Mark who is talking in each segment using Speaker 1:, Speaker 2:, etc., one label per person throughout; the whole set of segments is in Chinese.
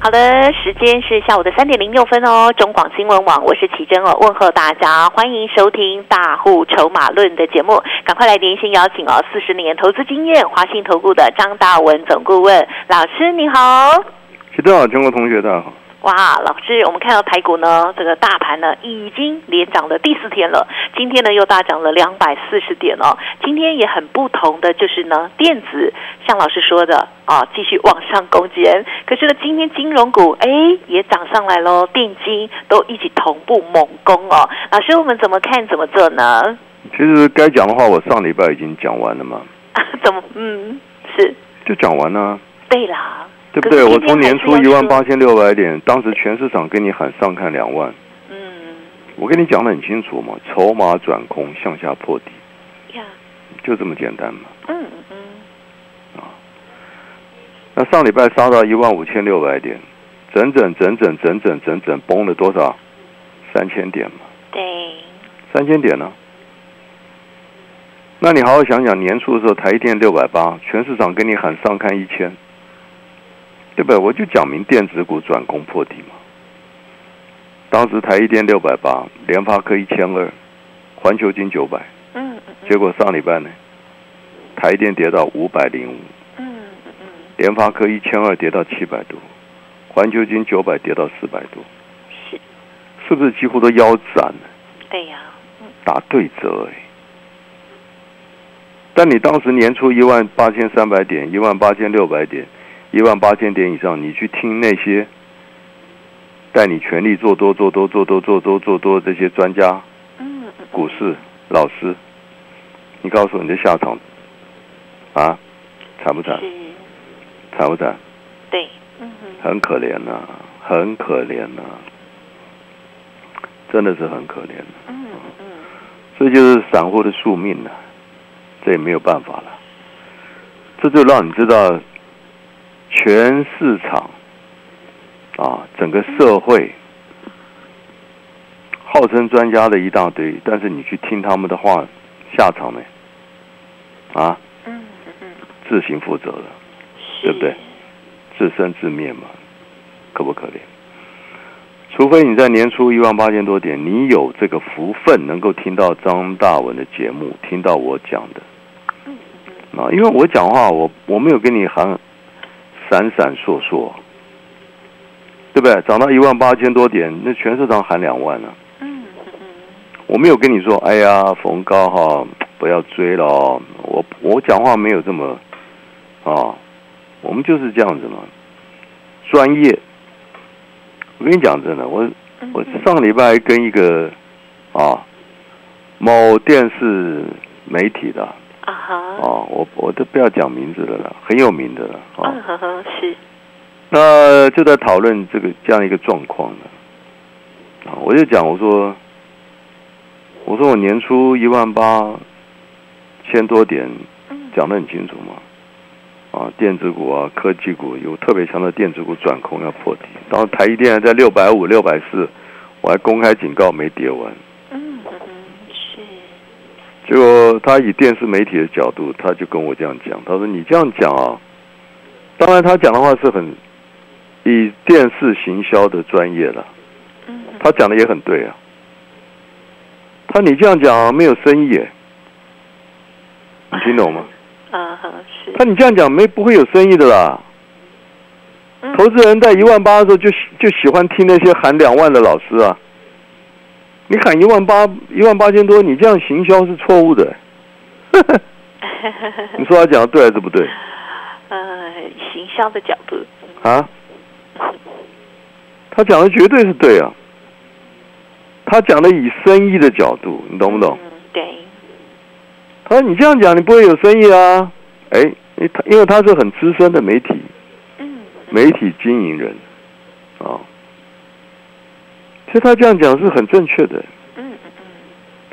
Speaker 1: 好的，时间是下午的三点零六分哦。中广新闻网，我是奇珍哦，问候大家，欢迎收听《大户筹码论》的节目，赶快来连线邀请哦，四十年投资经验，华信投顾的张大文总顾问老师，你好。
Speaker 2: 奇珍好，全国同学大家好。
Speaker 1: 哇，老师，我们看到台股呢，这个大盘呢已经连涨了第四天了，今天呢又大涨了两百四十点哦。今天也很不同的就是呢，电子像老师说的啊，继续往上攻坚。可是呢，今天金融股哎也涨上来喽，电金都一起同步猛攻哦。老师，我们怎么看怎么做呢？
Speaker 2: 其实该讲的话，我上礼拜已经讲完了嘛。
Speaker 1: 怎么？嗯，是
Speaker 2: 就讲完了。
Speaker 1: 对啦。
Speaker 2: 对不对？我从年初一万八千六百点，当时全市场跟你喊上看两万。嗯。我跟你讲的很清楚嘛，筹码转空向下破底。呀。就这么简单嘛。嗯嗯。啊。那上礼拜杀到一万五千六百点，整整整整整整整整崩了多少？三千点嘛。
Speaker 1: 对。
Speaker 2: 三千点呢？那你好好想想，年初的时候台电六百八，全市场跟你喊上看一千。对不对？我就讲明电子股转攻破底嘛。当时台一电六百八，联发科一千二，环球金九百。嗯嗯。结果上礼拜呢，台电跌到五百零五。嗯嗯。联发科一千二跌到七百多，环球金九百跌到四百多。是。是不是几乎都腰斩了？
Speaker 1: 对呀。
Speaker 2: 打对折哎。但你当时年初一万八千三百点，一万八千六百点。一万八千点以上，你去听那些带你全力做多、做多、做多、做多、做多这些专家，嗯，股市老师，你告诉我你的下场啊，惨不惨？惨不惨？
Speaker 1: 对，
Speaker 2: 很可怜呐，很可怜呐，真的是很可怜。嗯嗯，这就是散户的宿命啊，这也没有办法了，这就让你知道。全市场啊，整个社会号称专家的一大堆，但是你去听他们的话，下场呢？啊，嗯嗯，自行负责了，对不对？自生自灭嘛，可不可怜？除非你在年初一万八千多点，你有这个福分，能够听到张大文的节目，听到我讲的，啊，因为我讲话，我我没有跟你喊。闪闪烁烁，对不对？涨到一万八千多点，那全市场喊两万呢。嗯嗯，我没有跟你说，哎呀，逢高哈，不要追了。我我讲话没有这么啊，我们就是这样子嘛，专业。我跟你讲真的，我我上礼拜跟一个啊某电视媒体的。啊哈！哦，我我都不要讲名字了啦，很有名的了。嗯呵呵，是。那就在讨论这个这样一个状况呢。啊，我就讲，我说，我说我年初一万八千多点，讲的很清楚嘛。啊，电子股啊，科技股有特别强的电子股转空要破底，然后台积电在六百五、六百四，我还公开警告没跌完。结果他以电视媒体的角度，他就跟我这样讲，他说：“你这样讲啊，当然他讲的话是很以电视行销的专业了，他讲的也很对啊。他你这样讲没有生意，你听懂吗？啊是。他你这样讲没不会有生意的啦。投资人在一万八的时候就就喜欢听那些喊两万的老师啊。”你喊一万八一万八千多，你这样行销是错误的。你说他讲的对还是不对？
Speaker 1: 呃，行销的角度
Speaker 2: 啊，他讲的绝对是对啊。他讲的以生意的角度，你懂不懂？
Speaker 1: 对。
Speaker 2: 他说：“你这样讲，你不会有生意啊。”哎，他因为他是很资深的媒体，嗯，媒体经营人啊。其实他这样讲是很正确的。嗯嗯嗯。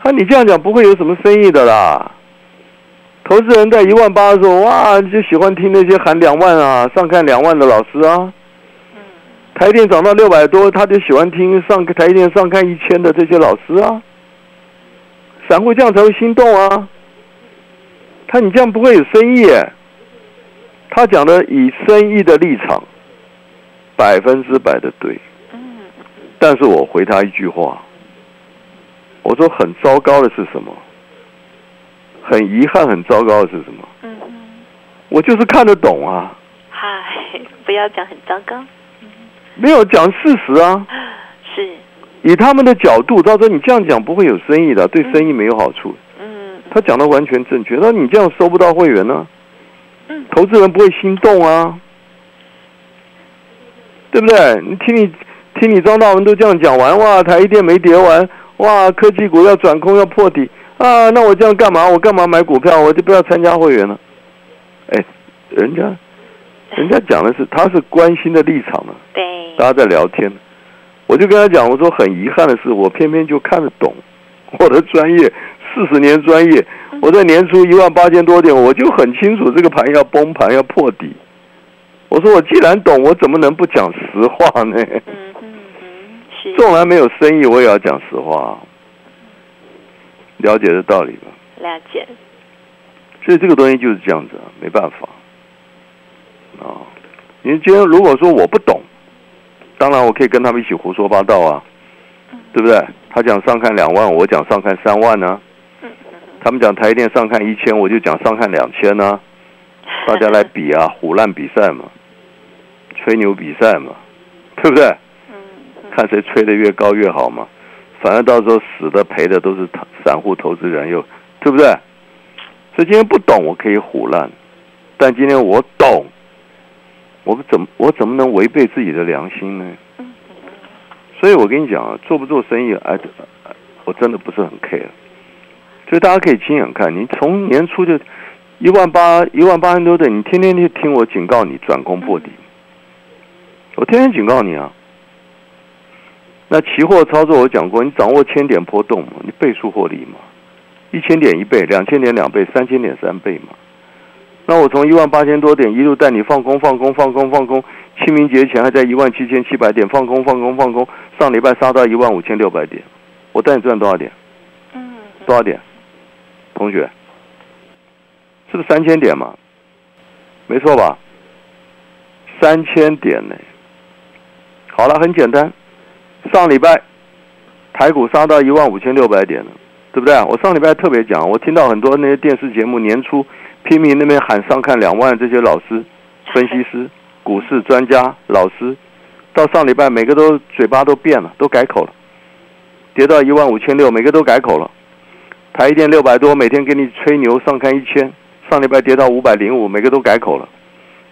Speaker 2: 他你这样讲不会有什么生意的啦。投资人在一万八的时候，哇，就喜欢听那些喊两万啊、上看两万的老师啊。台电涨到六百多，他就喜欢听上台电上看一千的这些老师啊。散户这样才会心动啊。他你这样不会有生意。他讲的以生意的立场，百分之百的对。但是我回他一句话，我说很糟糕的是什么？很遗憾，很糟糕的是什么？嗯嗯，我就是看得懂啊。
Speaker 1: 嗨，不要讲很糟糕。
Speaker 2: 没有讲事实啊。
Speaker 1: 是。
Speaker 2: 以他们的角度，他说你这样讲不会有生意的，对生意没有好处。嗯。他讲的完全正确，那你这样收不到会员呢。嗯。投资人不会心动啊，对不对？你听你听你张大文都这样讲完，哇，台一电没跌完，哇，科技股要转空要破底。啊，那我这样干嘛？我干嘛买股票？我就不要参加会员了。哎，人家，人家讲的是他是关心的立场嘛。
Speaker 1: 对。
Speaker 2: 大家在聊天，我就跟他讲，我说很遗憾的是，我偏偏就看得懂，我的专业四十年专业，我在年初一万八千多点，我就很清楚这个盘要崩盘要破底。我说我既然懂，我怎么能不讲实话呢？纵然没有生意，我也要讲实话。了解的道理吧？
Speaker 1: 了解。
Speaker 2: 所以这个东西就是这样子啊，没办法。啊，你今天如果说我不懂，当然我可以跟他们一起胡说八道啊，对不对？他讲上看两万，我讲上看三万呢。他们讲台电上看一千，我就讲上看两千呢。大家来比啊，虎烂比赛嘛，吹牛比赛嘛，对不对？看谁吹的越高越好嘛。反正到时候死的赔的都是散户投资人，又对不对？所以今天不懂我可以胡乱，但今天我懂，我怎么我怎么能违背自己的良心呢？所以我跟你讲啊，做不做生意，哎，我真的不是很 care。所以大家可以亲眼看，你从年初就一万八一万八千多的，你天天就听我警告你转攻破底，我天天警告你啊。那期货操作我讲过，你掌握千点波动嘛，你倍数获利嘛，一千点一倍，两千点两倍，三千点三倍嘛。那我从一万八千多点一路带你放空放空放空放空，清明节前还在一万七千七百点放空放空放空，上礼拜杀到一万五千六百点，我带你赚多少点？嗯，多少点？同学，是不是三千点嘛？没错吧？三千点呢？好了，很简单。上礼拜台股杀到一万五千六百点了，对不对？我上礼拜特别讲，我听到很多那些电视节目年初拼命那边喊上看两万，这些老师、分析师、股市专家、老师，到上礼拜每个都嘴巴都变了，都改口了，跌到一万五千六，每个都改口了。台一电六百多，每天给你吹牛上看一千，上礼拜跌到五百零五，每个都改口了。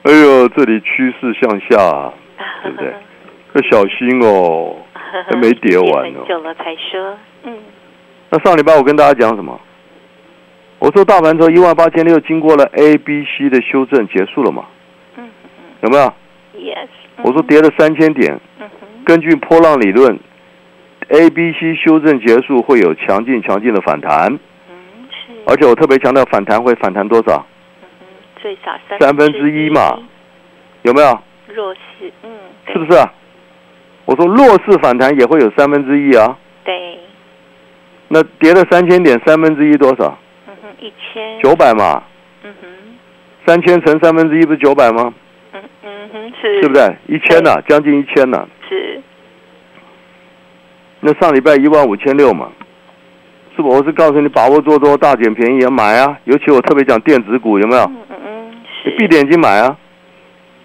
Speaker 2: 哎呦，这里趋势向下，对不对？要小心哦。还没跌完
Speaker 1: 呢。很久了才说，嗯。
Speaker 2: 那上礼拜我跟大家讲什么？我说大盘从一万八千六经过了 A、B、C 的修正结束了嘛？嗯嗯。有没有
Speaker 1: ？Yes。
Speaker 2: 我说跌了三千点。嗯根据波浪理论，A、B、C 修正结束会有强劲强劲的反弹。嗯，是。而且我特别强调反弹会反弹多少？
Speaker 1: 嗯最少三
Speaker 2: 三分之一嘛？有没有？
Speaker 1: 弱势，嗯。
Speaker 2: 是不是？我说弱势反弹也会有三分之一啊。
Speaker 1: 对。
Speaker 2: 那跌了三千点，三分之一多少？
Speaker 1: 嗯哼，一千。
Speaker 2: 九百嘛。嗯哼。三千乘三分之一不是九百吗？
Speaker 1: 嗯嗯哼，是。
Speaker 2: 是不是一千呢？将近一千呢。
Speaker 1: 是。
Speaker 2: 那上礼拜一万五千六嘛，是不？我是告诉你，把握做多，大捡便宜啊，买啊！尤其我特别讲电子股，有没有？嗯嗯嗯。你闭眼睛买啊！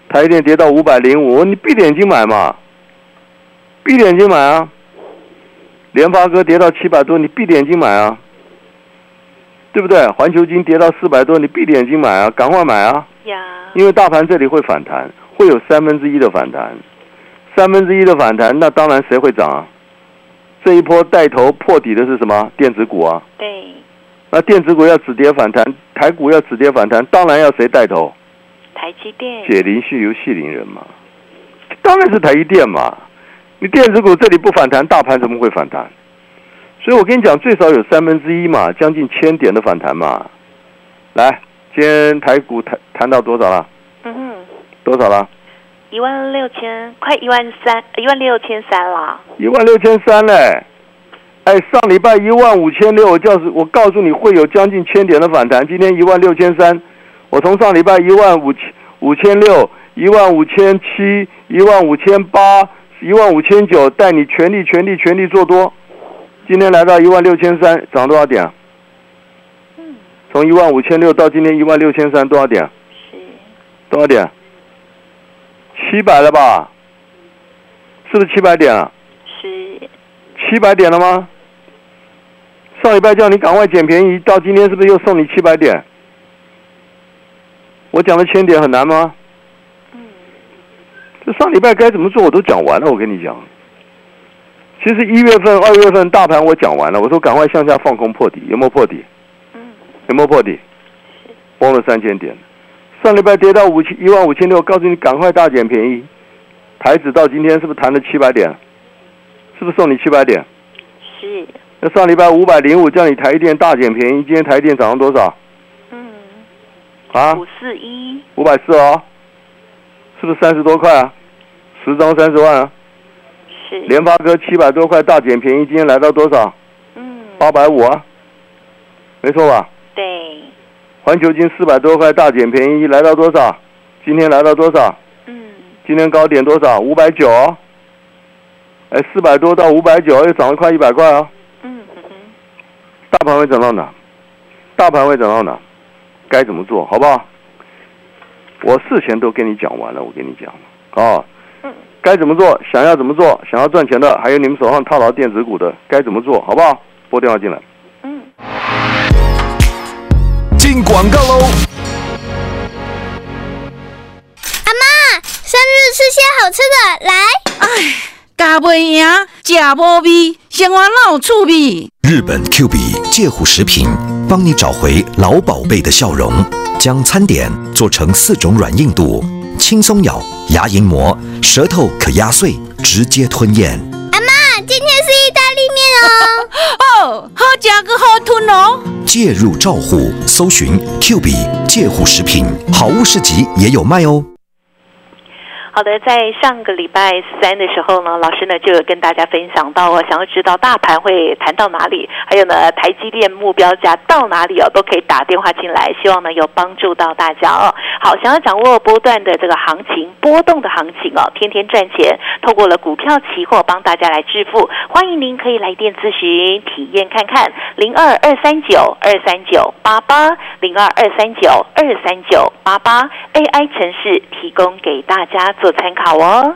Speaker 2: 台电跌到五百零五，你闭眼睛买嘛。闭眼睛买啊！联发科跌到七百多，你闭眼睛买啊，对不对？环球金跌到四百多，你闭眼睛买啊，赶快买啊！
Speaker 1: 呀，
Speaker 2: 因为大盘这里会反弹，会有三分之一的反弹，三分之一的反弹，那当然谁会涨啊？这一波带头破底的是什么？电子股啊。
Speaker 1: 对。
Speaker 2: 那电子股要止跌反弹，台股要止跌反弹，当然要谁带头？
Speaker 1: 台积电。
Speaker 2: 解铃系由系铃人嘛，当然是台积电嘛。你电子股这里不反弹，大盘怎么会反弹？所以我跟你讲，最少有三分之一嘛，将近千点的反弹嘛。来，今天台股谈谈到多少了？嗯哼，多少了？
Speaker 1: 一万六千，快一万三，一万六千三了。
Speaker 2: 一万六千三嘞！哎，上礼拜一万五千六，我告诉我告诉你会有将近千点的反弹，今天一万六千三，我从上礼拜一万五千五千六，一万五千七，一万五千八，一万五千九，带你全力全力全力做多。今天来到一万六千三，涨多少点？嗯，从一万五千六到今天一万六千三，多少点？是多少点？七百了吧？是不是七百点啊？
Speaker 1: 是
Speaker 2: 七百点了吗？上礼拜叫你赶快捡便宜，到今天是不是又送你七百点？我讲的千点很难吗？上礼拜该怎么做我都讲完了，我跟你讲。其实一月份、二月份大盘我讲完了，我说赶快向下放空破底，有没有破底？嗯，有没有破底？崩了三千点，上礼拜跌到五千一万五千六，告诉你赶快大捡便宜。台子到今天是不是弹了七百点？是不是送你七百点？
Speaker 1: 是。
Speaker 2: 那上礼拜五百零五叫你台电大减便宜，今天台电涨了多少？嗯。
Speaker 1: 啊？五四一。
Speaker 2: 五百四哦，是不是三十多块啊？十张三十万啊？联发科七百多块大减便宜，今天来到多少？嗯，八百五啊，没错吧？
Speaker 1: 对。
Speaker 2: 环球金四百多块大减便宜，来到多少？今天来到多少？嗯。今天高点多少？五百九。哎，四百多到五百九，又涨了快一百块啊。嗯。大盘会涨到哪？大盘会涨到哪？该怎么做好不好？我事前都跟你讲完了，我跟你讲啊。该怎么做？想要怎么做？想要赚钱的，还有你们手上套牢电子股的，该怎么做好不好？拨电话进来。嗯。进广告喽。
Speaker 3: 阿妈，生日吃些好吃的，来。哎，
Speaker 4: 加不赢，假无味，生活老趣味。
Speaker 5: 日本 Q B 介护食品，帮你找回老宝贝的笑容，将餐点做成四种软硬度。轻松咬，牙龈磨，舌头可压碎，直接吞咽。
Speaker 3: 阿妈，今天是意大利面
Speaker 4: 哦。哦，好加个好吞哦。
Speaker 5: 介入照护，搜寻 Q B 介护食品，好物市集也有卖哦。
Speaker 1: 好的，在上个礼拜三的时候呢，老师呢就有跟大家分享到哦，想要知道大盘会谈到哪里，还有呢台积电目标价到哪里哦，都可以打电话进来，希望呢有帮助到大家哦。好，想要掌握波段的这个行情、波动的行情哦，天天赚钱，透过了股票期货帮大家来致富，欢迎您可以来电咨询体验看看，零二二三九二三九八八零二二三九二三九八八 AI 城市提供给大家。做参考哦。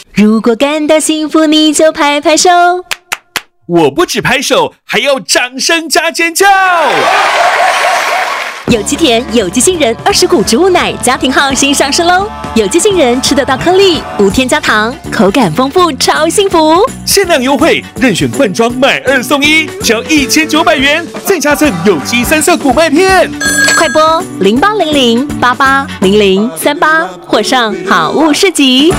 Speaker 6: 如果感到幸福，你就拍拍手。
Speaker 7: 我不止拍手，还要掌声加尖叫。
Speaker 6: 有机甜，有机杏仁，二十谷植物奶，家庭号新上市喽！有机杏仁吃得到颗粒，无添加糖，口感丰富，超幸福。
Speaker 7: 限量优惠，任选罐装买二送一，只要一千九百元，再加赠有机三色谷麦片。
Speaker 6: 快播零八零零八八零零三八，或上好物市集。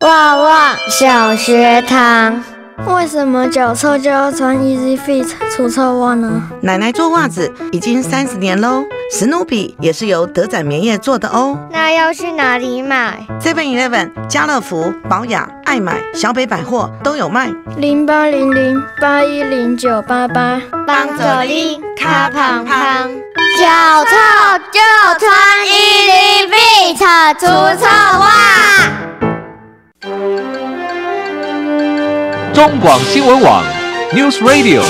Speaker 8: 旺旺小学堂，为什么脚臭就要穿 Easy Fit 除臭袜呢？
Speaker 9: 奶奶做袜子已经三十年喽，史努比也是由德仔棉业做的哦。
Speaker 8: 那要去哪里买
Speaker 9: ？Seven Eleven、家乐福、宝雅、爱买、小北百货都有卖。
Speaker 8: 零八零零八一零九八八，
Speaker 10: 帮助你卡胖胖，脚臭就穿 Easy Fit 除臭袜。
Speaker 11: 中广新闻网，News Radio。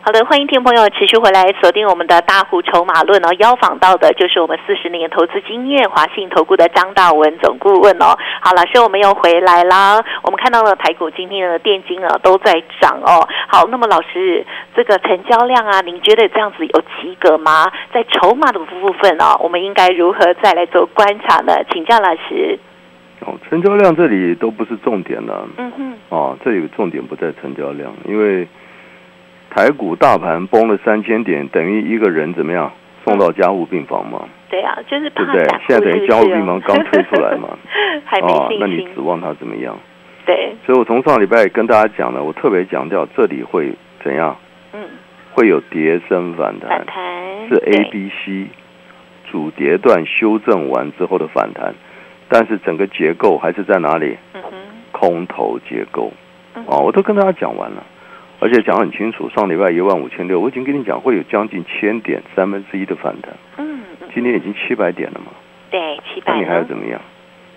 Speaker 1: 好的，欢迎听众朋友持续回来锁定我们的大户筹码论哦。邀访到的就是我们四十年投资经验、华信投顾的张大文总顾问哦。好，老师，我们又回来啦。我们看到了台股今天的电金啊都在涨哦。好，那么老师，这个成交量啊，您觉得这样子有及格吗？在筹码的部分哦，我们应该如何再来做观察呢？请教老师。
Speaker 2: 哦，成交量这里都不是重点了。嗯哼。哦，这里重点不在成交量，因为。台股大盘崩了三千点，等于一个人怎么样送到加护病房嘛？
Speaker 1: 对啊，就是
Speaker 2: 对不对？现在等于加护病房刚推出来嘛？
Speaker 1: 还没信心。
Speaker 2: 那你指望它怎么样？
Speaker 1: 对。
Speaker 2: 所以我从上礼拜跟大家讲了，我特别强调这里会怎样？嗯。会有叠升反弹。
Speaker 1: 反弹。
Speaker 2: 是 A、B、C 主跌段修正完之后的反弹，但是整个结构还是在哪里？空头结构。哦，我都跟大家讲完了。而且讲很清楚，上礼拜一万五千六，我已经跟你讲会有将近千点三分之一的反弹。嗯，今天已经七百点了嘛？
Speaker 1: 对，七百。
Speaker 2: 那你还要怎么样？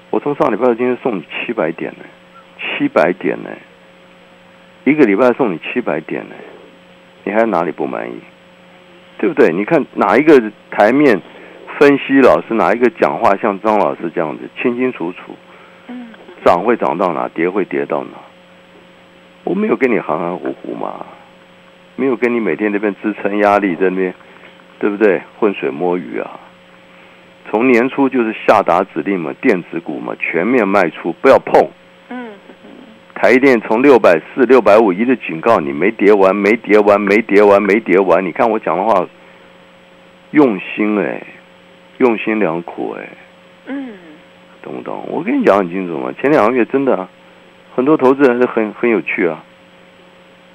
Speaker 2: 我从上礼拜到今天送你七百点呢，七百点呢，一个礼拜送你七百点呢，你还哪里不满意？对不对？你看哪一个台面分析老师，哪一个讲话像张老师这样子清清楚楚？嗯，涨会涨到哪，跌会跌到哪？我没有跟你含含糊糊嘛，没有跟你每天那边支撑压力在那边，对不对？浑水摸鱼啊！从年初就是下达指令嘛，电子股嘛全面卖出，不要碰。嗯。台电从六百四、六百五一直警告你，没跌完，没跌完，没跌完，没跌完。你看我讲的话，用心哎，用心良苦哎。嗯。懂不懂？我跟你讲很清楚嘛，前两个月真的。很多投资人是很很有趣啊，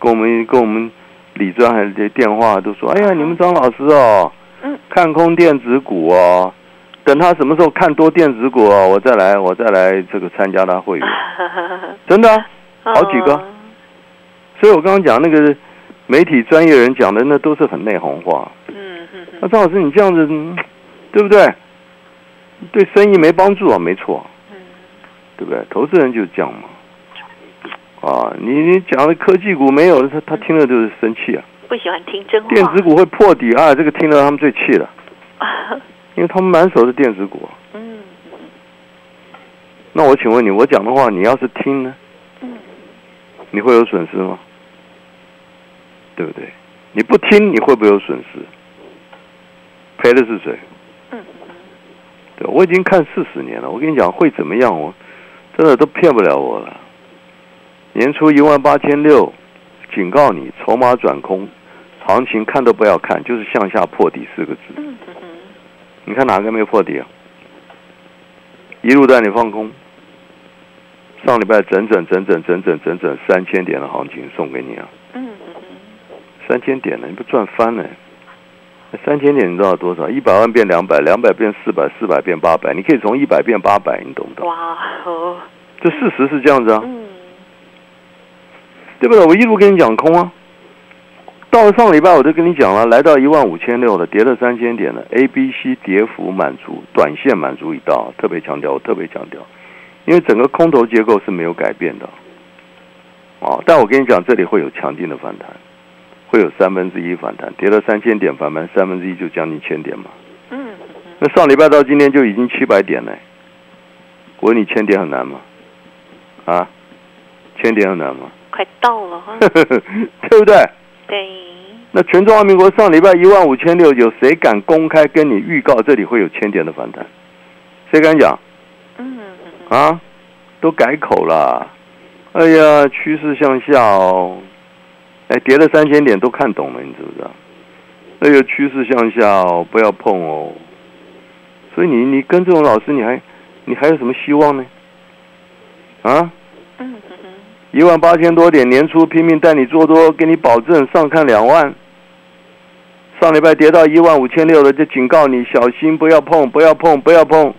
Speaker 2: 跟我们跟我们李专还是电话都说，哎呀，你们张老师哦，看空电子股哦，等他什么时候看多电子股哦，我再来我再来这个参加他会员，真的好几个，所以我刚刚讲那个媒体专业人讲的那都是很内行话，嗯嗯，那张老师你这样子对不对？对生意没帮助啊，没错，对不对？投资人就是这样嘛。啊，你你讲的科技股没有，他他听了就是生气啊！
Speaker 1: 不喜欢听真话。
Speaker 2: 电子股会破底啊，这个听了他们最气了，因为他们满手是电子股。嗯。那我请问你，我讲的话，你要是听呢？嗯。你会有损失吗？对不对？你不听，你会不会有损失？赔的是谁？嗯。对，我已经看四十年了，我跟你讲会怎么样？我真的都骗不了我了。年初一万八千六，警告你筹码转空，行情看都不要看，就是向下破底四个字。你看哪个没有破底啊？一路带你放空，上礼拜整整整整整整整整三千点的行情送给你啊！三千点呢，你不赚翻了？三千点你知道多少？一百万变两百，两百变四百，四百变八百，你可以从一百变八百，你懂不懂？哇哦！这事实是这样子啊。对不对？我一路跟你讲空啊，到了上礼拜我就跟你讲了，来到一万五千六了，跌了三千点了，A、B、C 跌幅满足，短线满足一道，特别强调，我特别强调，因为整个空头结构是没有改变的，哦，但我跟你讲，这里会有强劲的反弹，会有三分之一反弹，跌了三千点反弹三分之一就将近千点嘛，嗯，那上礼拜到今天就已经七百点了，我问你千点很难吗？啊，千点很难吗？
Speaker 1: 快到了哈，
Speaker 2: 对不对？
Speaker 1: 对。
Speaker 2: 那全中华民国上礼拜一万五千六，有谁敢公开跟你预告这里会有千点的反弹？谁敢讲？嗯。啊，都改口了。哎呀，趋势向下哦。哎，跌了三千点都看懂了，你知不知道？哎呀，趋势向下哦，不要碰哦。所以你你跟这种老师，你还你还有什么希望呢？啊？一万八千多点，年初拼命带你做多，给你保证上看两万。上礼拜跌到一万五千六了，就警告你小心，不要碰，不要碰，不要碰。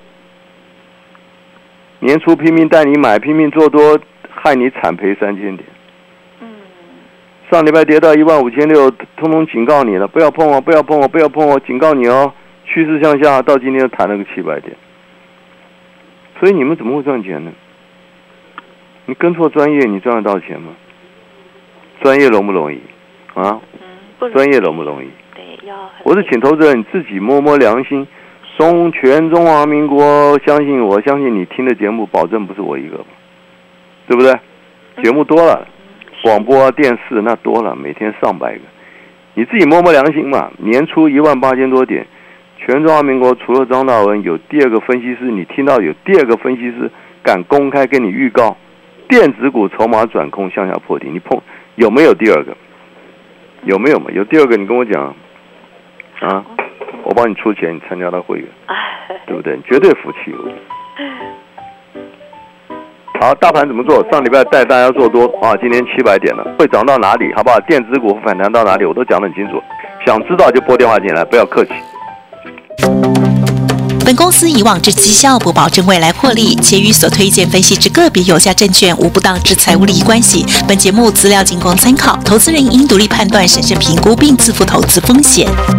Speaker 2: 年初拼命带你买，拼命做多，害你惨赔三千点。上礼拜跌到一万五千六，通通警告你了，不要碰我，不要碰我，不要碰我，警告你哦，趋势向下，到今天弹了个七百点。所以你们怎么会赚钱呢？你跟错专业，你赚得到钱吗？专业容不容易？啊？专业容不容易？
Speaker 1: 对，要。
Speaker 2: 我是请投资人你自己摸摸良心，中全中华民国，相信我相信你听的节目，保证不是我一个，对不对？节目多了，广播电视那多了，每天上百个，你自己摸摸良心嘛。年初一万八千多点，全中华民国除了张大文，有第二个分析师，你听到有第二个分析师敢公开跟你预告，电子股筹码转空向下破底，你碰有没有第二个？有没有嘛？有第二个，你跟我讲啊，我帮你出钱，你参加他会员，对不对？绝对服气。好，大盘怎么做？上礼拜带大家做多啊，今天七百点了，会涨到哪里？好不好？电子股反弹到哪里？我都讲得很清楚。想知道就拨电话进来，不要客气。
Speaker 12: 本公司以往之绩效不保证未来获利，且与所推荐分析之个别有价证券无不当之财务利益关系。本节目资料仅供参考，投资人应独立判断、审慎评估并自负投资风险。